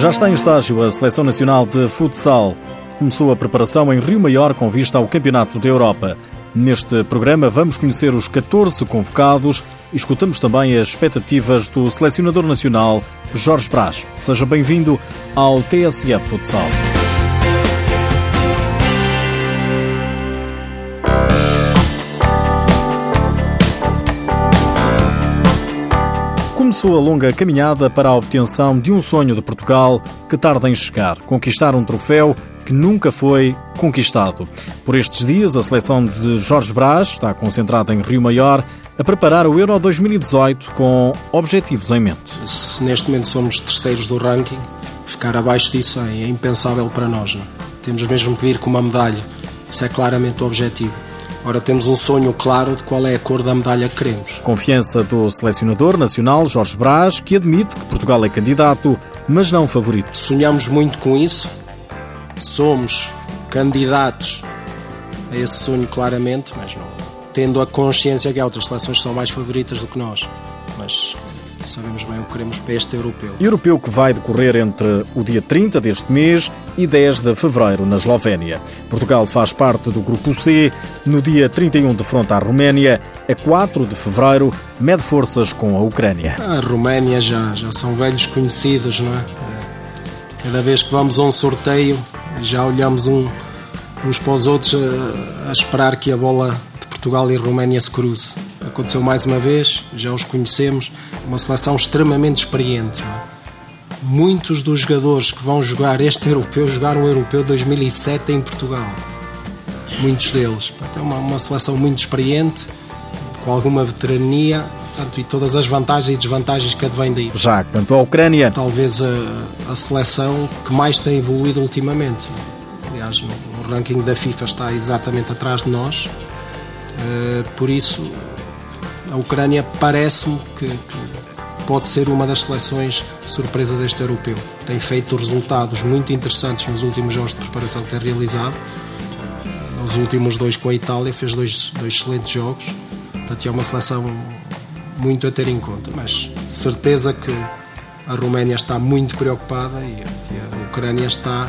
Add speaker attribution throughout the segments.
Speaker 1: Já está em estágio a Seleção Nacional de Futsal. Começou a preparação em Rio Maior com vista ao Campeonato da Europa. Neste programa vamos conhecer os 14 convocados e escutamos também as expectativas do selecionador nacional Jorge Brás. Seja bem-vindo ao TSF Futsal. Começou a longa caminhada para a obtenção de um sonho de Portugal que tarda em chegar, conquistar um troféu que nunca foi conquistado. Por estes dias, a seleção de Jorge Brás está concentrada em Rio Maior a preparar o Euro 2018 com objetivos em mente.
Speaker 2: Se neste momento somos terceiros do ranking, ficar abaixo disso é impensável para nós. Não? Temos mesmo que vir com uma medalha. Isso é claramente o objetivo. Ora, temos um sonho claro de qual é a cor da medalha que queremos.
Speaker 1: Confiança do selecionador nacional Jorge Brás, que admite que Portugal é candidato, mas não favorito.
Speaker 2: Sonhamos muito com isso. Somos candidatos a esse sonho claramente, mas não, tendo a consciência que há outras seleções são mais favoritas do que nós. Mas sabemos bem o que queremos para este europeu.
Speaker 1: Europeu que vai decorrer entre o dia 30 deste mês e 10 de fevereiro na Eslovénia. Portugal faz parte do grupo C. No dia 31 defronta a Roménia. A 4 de fevereiro mede forças com a Ucrânia.
Speaker 2: A Roménia já, já são velhos conhecidos, não é? Cada vez que vamos a um sorteio já olhamos um, uns para os outros a, a esperar que a bola de Portugal e Roménia se cruze. Aconteceu mais uma vez, já os conhecemos, uma seleção extremamente experiente. É? Muitos dos jogadores que vão jogar este europeu jogaram o europeu 2007 em Portugal. Muitos deles. É uma, uma seleção muito experiente, com alguma veterania portanto, e todas as vantagens e desvantagens que advêm daí.
Speaker 1: Já quanto à Ucrânia.
Speaker 2: Talvez a, a seleção que mais tem evoluído ultimamente. Aliás, no, no ranking da FIFA está exatamente atrás de nós. Uh, por isso, a Ucrânia parece-me que, que, pode ser uma das seleções surpresa deste europeu. Tem feito resultados muito interessantes nos últimos jogos de preparação que tem realizado. Nos últimos dois com a Itália fez dois, dois excelentes jogos. Portanto, é uma seleção muito a ter em conta, mas certeza que a Roménia está muito preocupada e a Ucrânia está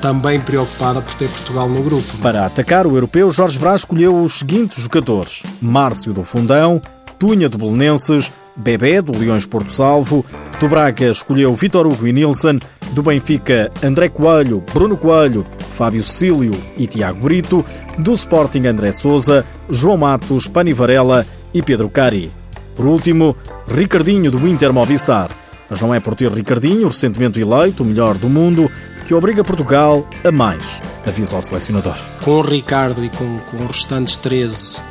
Speaker 2: também preocupada por ter Portugal no grupo.
Speaker 1: Para atacar o europeu, Jorge Brás escolheu os seguintes jogadores: Márcio do Fundão, Tunha do Belenenses, Bebé do Leões Porto Salvo, do Braga escolheu Vitor Hugo e Nilsson, do Benfica André Coelho, Bruno Coelho, Fábio Cílio e Tiago Brito, do Sporting André Souza, João Matos, Pani Varela e Pedro Cari. Por último, Ricardinho do Inter Movistar. Mas não é por ter Ricardinho, recentemente eleito o melhor do mundo, que obriga Portugal a mais, avisa o selecionador.
Speaker 2: Com o Ricardo e com, com os restantes 13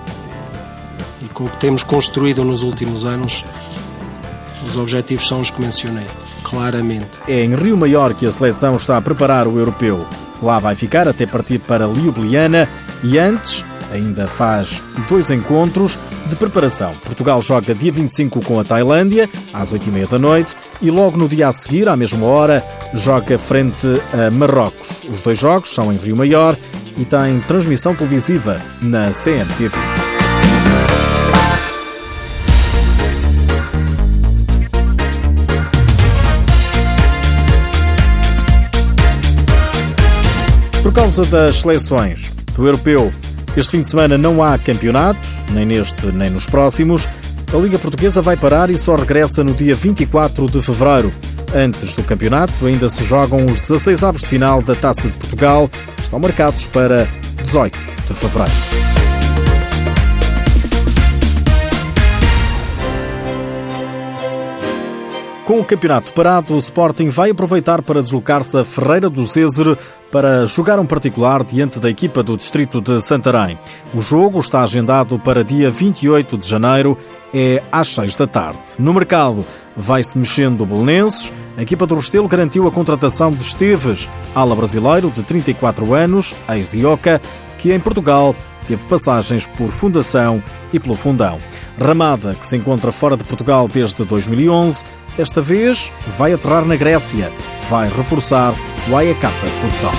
Speaker 2: com o que temos construído nos últimos anos, os objetivos são os que mencionei, claramente.
Speaker 1: É em Rio Maior que a seleção está a preparar o europeu. Lá vai ficar até partir para Ljubljana e antes ainda faz dois encontros de preparação. Portugal joga dia 25 com a Tailândia, às 8h30 da noite, e logo no dia a seguir, à mesma hora, joga frente a Marrocos. Os dois jogos são em Rio Maior e têm transmissão televisiva na CMTV. Causa das seleções do europeu, este fim de semana não há campeonato, nem neste nem nos próximos. A Liga Portuguesa vai parar e só regressa no dia 24 de fevereiro. Antes do campeonato, ainda se jogam os 16 avos de final da Taça de Portugal, estão marcados para 18 de fevereiro. Com o campeonato parado, o Sporting vai aproveitar para deslocar-se a Ferreira do César para jogar um particular diante da equipa do distrito de Santarém. O jogo está agendado para dia 28 de janeiro, é às 6 da tarde. No mercado, vai-se mexendo o Belenenses. A equipa do Restelo garantiu a contratação de Esteves, ala brasileiro de 34 anos, ex-Ioca, que em Portugal teve passagens por Fundação e pelo Fundão. Ramada, que se encontra fora de Portugal desde 2011, esta vez vai aterrar na Grécia. Vai reforçar o AEK Futsal.